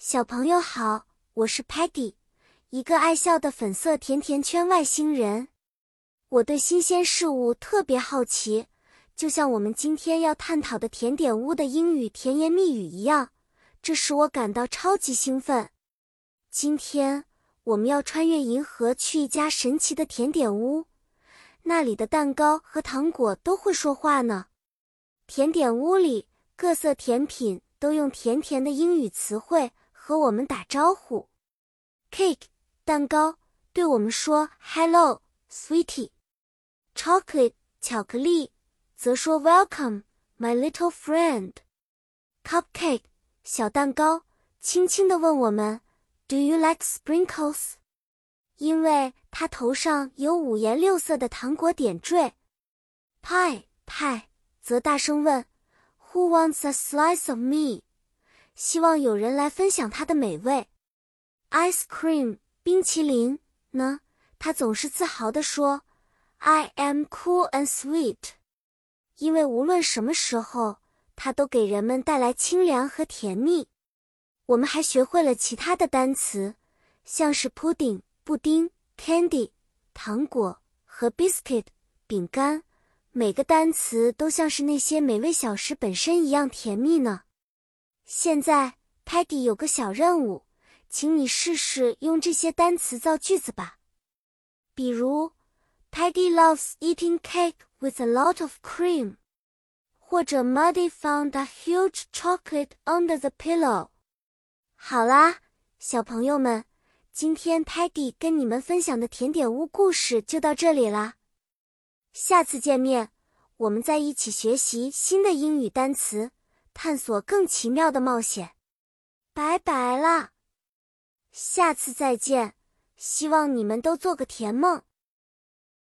小朋友好，我是 Patty，一个爱笑的粉色甜甜圈外星人。我对新鲜事物特别好奇，就像我们今天要探讨的甜点屋的英语甜言蜜语一样，这使我感到超级兴奋。今天我们要穿越银河去一家神奇的甜点屋，那里的蛋糕和糖果都会说话呢。甜点屋里各色甜品都用甜甜的英语词汇。和我们打招呼，cake 蛋糕对我们说 hello sweetie。chocolate 巧克力则说 welcome my little friend。cupcake 小蛋糕轻轻地问我们 do you like sprinkles？因为它头上有五颜六色的糖果点缀。pie 派则大声问 who wants a slice of me？ 希望有人来分享它的美味。Ice cream 冰淇淋呢？他总是自豪地说：“I am cool and sweet。”因为无论什么时候，它都给人们带来清凉和甜蜜。我们还学会了其他的单词，像是 pudding 布丁、candy 糖果和 biscuit 饼干。每个单词都像是那些美味小食本身一样甜蜜呢。现在，Patty 有个小任务，请你试试用这些单词造句子吧。比如，Patty loves eating cake with a lot of cream，或者 Muddy found a huge chocolate under the pillow。好啦，小朋友们，今天 Patty 跟你们分享的甜点屋故事就到这里啦。下次见面，我们再一起学习新的英语单词。探索更奇妙的冒险，拜拜了，下次再见，希望你们都做个甜梦。